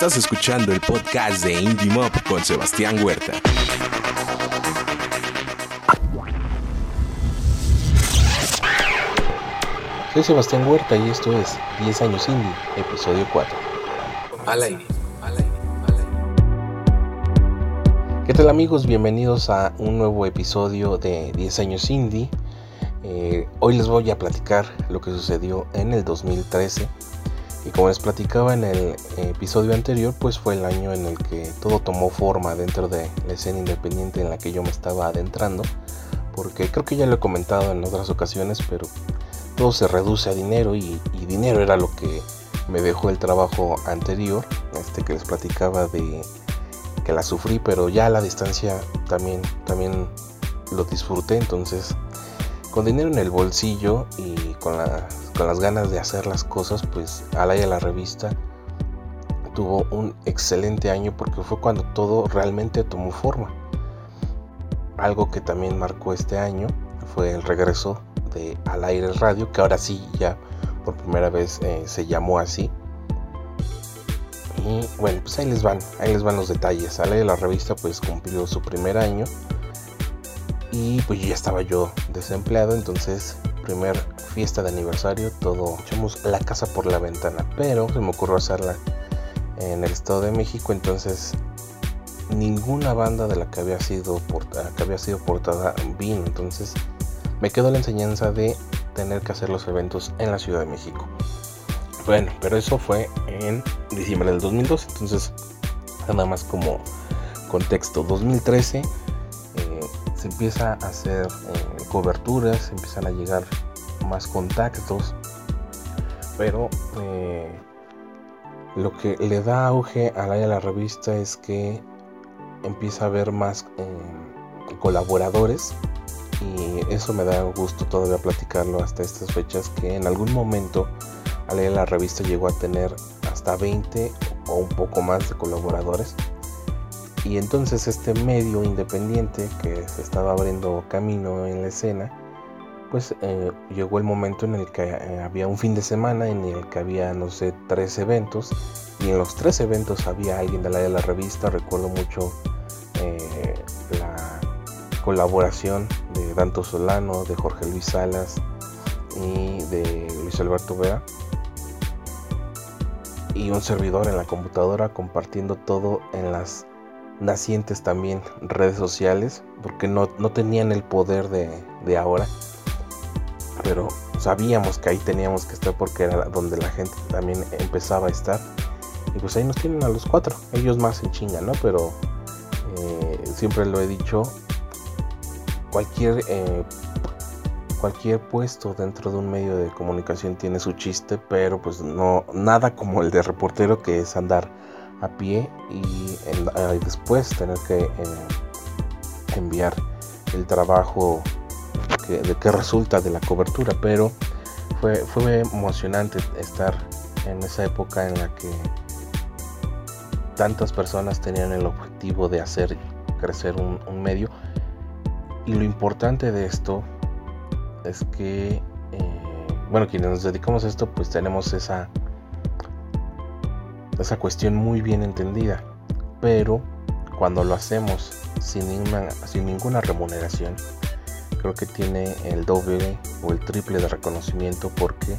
Estás escuchando el podcast de Indie Mob con Sebastián Huerta. Soy Sebastián Huerta y esto es 10 años indie, episodio 4. Al aire. ¿Qué tal amigos? Bienvenidos a un nuevo episodio de 10 años indie. Eh, hoy les voy a platicar lo que sucedió en el 2013 y como les platicaba en el episodio anterior, pues fue el año en el que todo tomó forma dentro de la escena independiente en la que yo me estaba adentrando, porque creo que ya lo he comentado en otras ocasiones, pero todo se reduce a dinero y, dinero era lo que me dejó el trabajo anterior, este que les platicaba de que la sufrí, pero ya a la distancia también, también lo disfruté, entonces con dinero en el bolsillo y con, con las ganas de hacer las cosas, pues Alaya la revista tuvo un excelente año porque fue cuando todo realmente tomó forma. Algo que también marcó este año fue el regreso de Al Aire Radio, que ahora sí ya por primera vez eh, se llamó así. Y bueno, pues ahí les van, ahí les van los detalles. Al Aire la revista pues cumplió su primer año y pues ya estaba yo desempleado, entonces primer fiesta de aniversario, todo echamos la casa por la ventana, pero se me ocurrió hacerla en el Estado de México, entonces ninguna banda de la que había sido portada, que había sido portada vino, entonces me quedó la enseñanza de tener que hacer los eventos en la Ciudad de México. Bueno, pero eso fue en diciembre del 2012, entonces nada más como contexto, 2013 se empieza a hacer eh, coberturas, empiezan a llegar más contactos, pero eh, lo que le da auge a la, la revista es que empieza a haber más eh, colaboradores y eso me da gusto todavía platicarlo hasta estas fechas que en algún momento a la revista llegó a tener hasta 20 o un poco más de colaboradores y entonces este medio independiente que se estaba abriendo camino en la escena, pues eh, llegó el momento en el que eh, había un fin de semana en el que había, no sé, tres eventos. Y en los tres eventos había alguien de la de la revista. Recuerdo mucho eh, la colaboración de Danto Solano, de Jorge Luis Salas y de Luis Alberto Vera. Y un servidor en la computadora compartiendo todo en las nacientes también redes sociales, porque no, tenían el poder de, ahora, pero sabíamos que ahí teníamos que estar porque era donde la gente también empezaba a estar. Y pues ahí nos tienen a los cuatro, ellos más en chinga, ¿no? Pero eh, siempre lo he dicho, cualquier, eh, cualquier puesto dentro de un medio de comunicación tiene su chiste, pero pues no, nada como el de reportero que es andar a pie y, después tener que eh, enviar el trabajo que resulta de la cobertura. Pero fue, fue emocionante estar en esa época en la que tantas personas tenían el objetivo de hacer crecer un, medio. Y lo importante de esto es que eh, bueno quienes nos dedicamos a esto pues tenemos esa esa cuestión muy bien entendida, pero cuando lo hacemos sin ninguna, sin ninguna remuneración, creo que tiene el doble o el triple de reconocimiento porque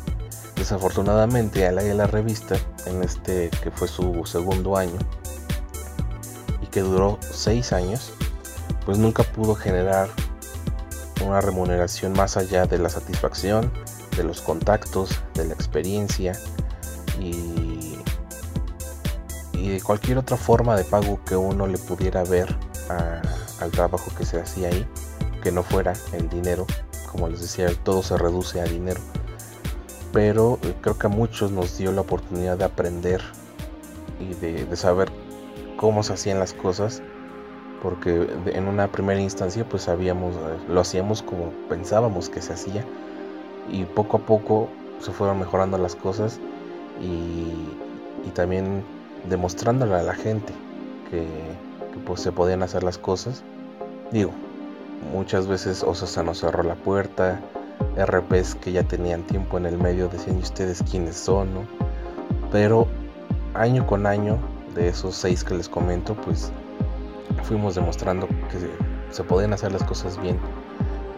desafortunadamente a la, la revista en este que fue su segundo año y que duró seis años pues nunca pudo generar una remuneración más allá de la satisfacción de los contactos de la experiencia y y cualquier otra forma de pago que uno le pudiera ver al trabajo que se hacía ahí, que no fuera el dinero, como les decía, todo se reduce a dinero. Pero eh, creo que a muchos nos dio la oportunidad de aprender y de, saber cómo se hacían las cosas, porque en una primera instancia pues sabíamos, eh, lo hacíamos como pensábamos que se hacía y poco a poco se fueron mejorando las cosas y también demostrándole a la gente que, pues se podían hacer las cosas. Digo, muchas veces Osasa nos cerró la puerta, RPs que ya tenían tiempo en el medio decían, ¿y ustedes quiénes son? Pero año con año, de esos seis que les comento, pues fuimos demostrando que se podían hacer las cosas bien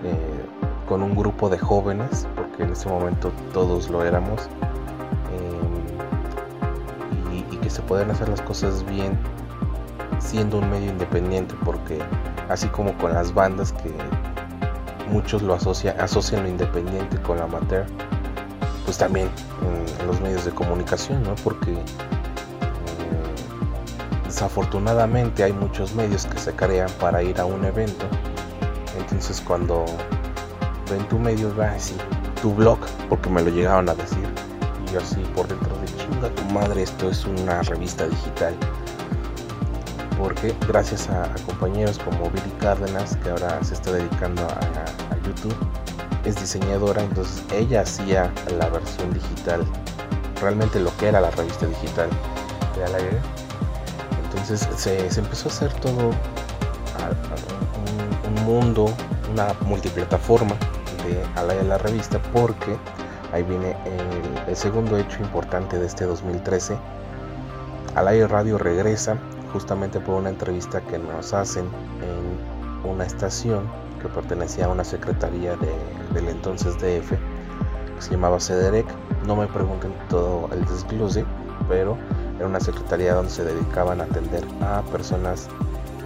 eh, con un grupo de jóvenes, porque en ese momento todos lo éramos, se podían hacer las cosas bien siendo un medio independiente, porque así como con las bandas que muchos lo asocian, asocian lo independiente con la amateur, pues también en, los medios de comunicación, ¿no? Porque eh, desafortunadamente hay muchos medios que se crean para ir a un evento. Entonces cuando ven tu medio, va así, tu blog, porque me lo llegaban a decir. Y yo así por dentro de madre, esto es una revista digital. Porque gracias a, compañeros como Billy Cárdenas, que ahora se está dedicando a, YouTube, es diseñadora, entonces ella hacía la versión digital, realmente lo que era la revista digital de Al aire. Entonces se, empezó a hacer todo un, mundo, una multiplataforma de Al aire la revista, porque ahí viene el, segundo hecho importante de este 2013. Al aire radio regresa justamente por una entrevista que nos hacen en una estación que pertenecía a una secretaría del entonces DF, que se llamaba CEDEREC. No me pregunten todo el desglose, pero era una secretaría donde se dedicaban a atender a personas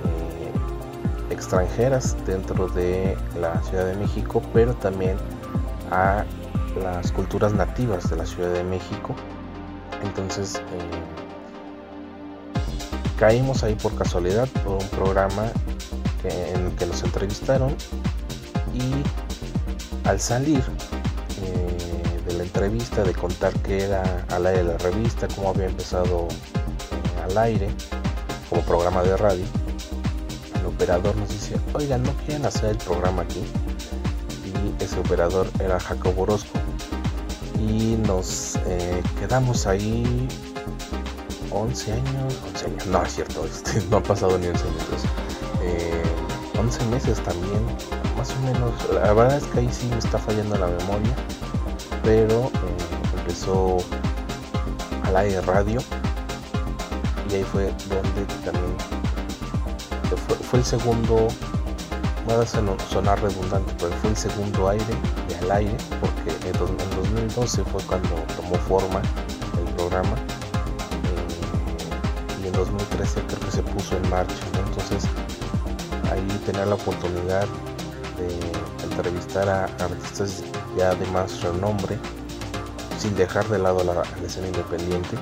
eh, extranjeras dentro de la Ciudad de México, pero también a las culturas nativas de la Ciudad de México. Entonces, eh, caímos ahí por casualidad por un programa en el que nos entrevistaron y al salir eh, de la entrevista de contar que era al aire de la revista, cómo había empezado eh, al aire como programa de radio, el operador nos dice, oigan, ¿no quieren hacer el programa aquí? Y ese operador era Jacobo Orozco y nos eh, quedamos ahí 11 años, 11 años, no es cierto, este, no ha pasado ni 11 minutos. 11 meses también, más o menos. La verdad es que ahí sí me está fallando la memoria, pero eh, empezó al aire radio y ahí fue donde también fue, el segundo, va a sonar redundante, pero fue el segundo aire de al aire, porque en 2012 fue cuando tomó forma el programa. Eh, y en 2013 creo que se puso en marcha, entonces ahí tener la oportunidad de entrevistar a artistas ya de más renombre sin dejar de lado la, escena independiente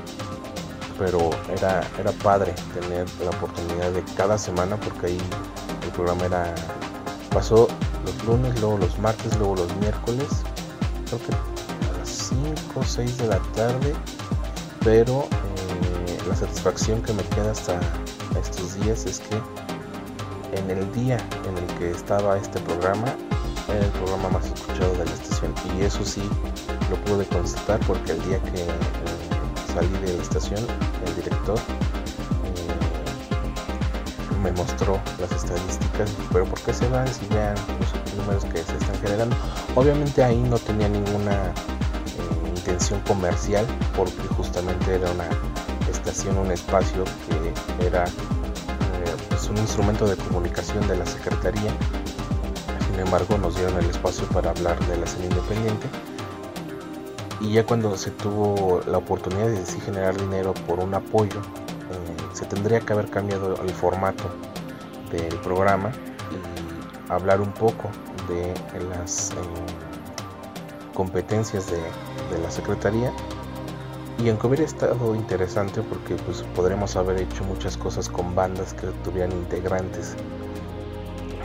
pero era, era padre tener la oportunidad de cada semana porque ahí el programa era pasó los lunes, luego los martes, luego los miércoles creo que a las 5 o 6 de la tarde pero eh, la satisfacción que me queda hasta estos días es que en el día en el que estaba este programa, era el programa más escuchado de la estación. Y eso sí lo pude constatar porque el día que eh, salí de la estación, el director me mostró las estadísticas. Pero ¿por qué se van si vean los números que se están generando? Obviamente ahí no tenía ninguna eh, intención comercial porque justamente era una estación, un espacio que era un instrumento de comunicación de la Secretaría. Sin embargo, nos dieron el espacio para hablar de la escena independiente. Y ya cuando se tuvo la oportunidad de generar dinero por un apoyo, eh, se tendría que haber cambiado el formato del programa y hablar un poco de las eh, competencias de, de la Secretaría y aunque hubiera estado interesante porque pues podremos haber hecho muchas cosas con bandas que tuvieran integrantes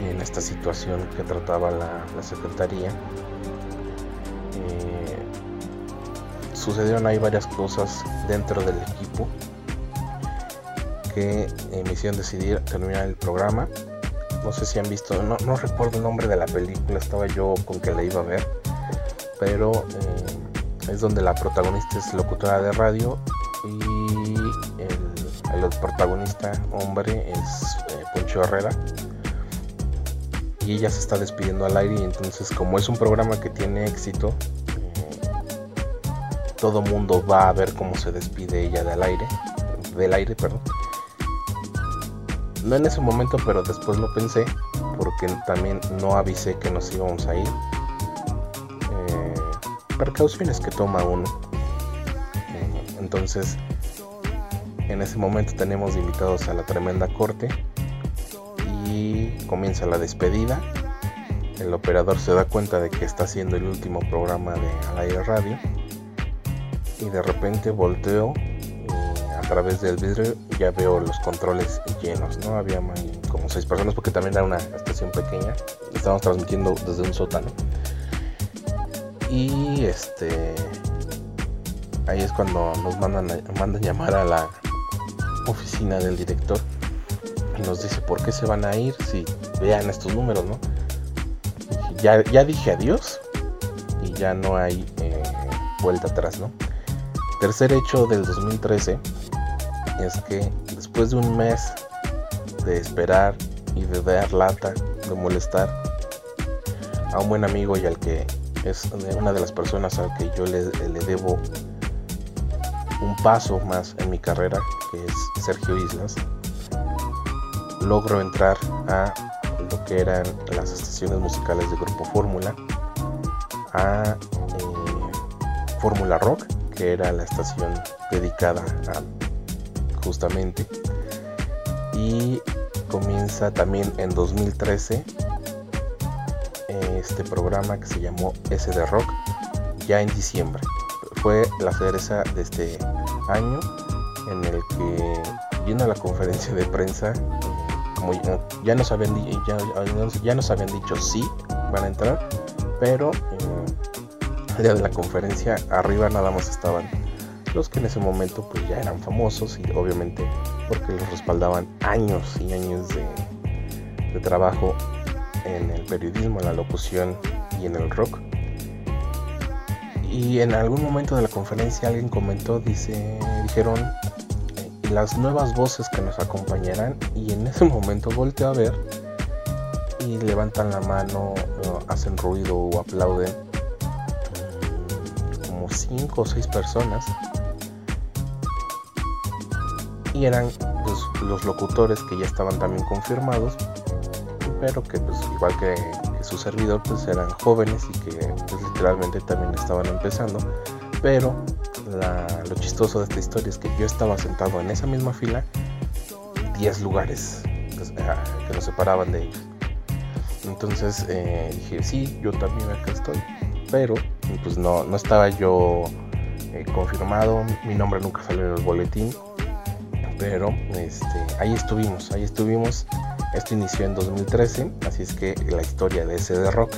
en esta situación que trataba la, Secretaría. Eh, sucedieron ahí varias cosas dentro del equipo que me hicieron decidir terminar el programa. No sé si han visto, no, no recuerdo el nombre de la película, estaba yo con que la iba a ver, pero eh, es donde la protagonista es locutora de radio y el, protagonista hombre es eh, Poncho Herrera y ella se está despidiendo al aire y entonces como es un programa que tiene éxito eh, todo mundo va a ver cómo se despide ella del aire, del aire, perdón. No en ese momento, pero después lo pensé, porque también no avisé que nos íbamos a ir. Eh, precauciones que toma uno. Eh, entonces, en ese momento tenemos invitados a la tremenda corte y comienza la despedida. El operador se da cuenta de que está haciendo el último programa de al aire radio y de repente volteo a través del vidrio ya veo los controles llenos, ¿no? Había como seis personas porque también era una estación pequeña. Estábamos transmitiendo desde un sótano. Y este ahí es cuando nos mandan mandan llamar a la oficina del director y nos dice por qué se van a ir si vean estos números, ¿no? Ya, ya dije adiós y ya no hay eh, vuelta atrás, ¿no? Tercer hecho del 2013 es que después de un mes de esperar y de dar lata, de molestar a un buen amigo y al que es una de las personas al que yo le, debo un paso más en mi carrera, que es Sergio Islas, logro entrar a lo que eran las estaciones musicales de Grupo Fórmula, a eh, Fórmula Rock que era la estación dedicada a justamente. Y comienza también en 2013 este programa que se llamó SD Rock, ya en diciembre. Fue la cereza de este año en el que viendo la conferencia de prensa, ya, nos habían, ya, ya nos habían dicho sí van a entrar, pero eh, día de la conferencia, arriba nada más estaban los que en ese momento pues ya eran famosos y obviamente porque los respaldaban años y años de, de trabajo en el periodismo, en la locución y en el rock. Y en algún momento de la conferencia alguien comentó, dice, dijeron eh, las nuevas voces que nos acompañarán y en ese momento volteo a ver y levantan la mano, hacen ruido o aplauden cinco o seis personas y eran pues, los locutores que ya estaban también confirmados pero que pues igual que, su servidor pues eran jóvenes y que pues, literalmente también estaban empezando. Pero lo chistoso de esta historia es que yo estaba sentado en esa misma fila 10 lugares pues, ah, que nos separaban de ellos. Entonces eh, dije sí yo también acá estoy pero pues no, no estaba yo eh, confirmado, mi nombre nunca salió en el boletín, pero este, ahí estuvimos, ahí estuvimos. Esto inició en 2013, así es que la historia de ese de rock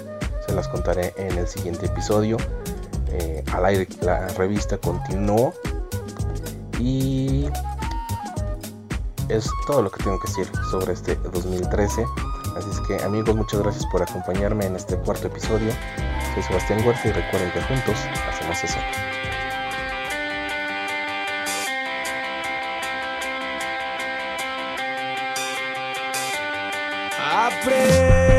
se las contaré en el siguiente episodio. Eh, al aire la revista continuó y es todo lo que tengo que decir sobre este 2013. Así es que amigos, muchas gracias por acompañarme en este cuarto episodio. Soy Sebastián Huerta y recuerden que juntos hacemos eso. aprender.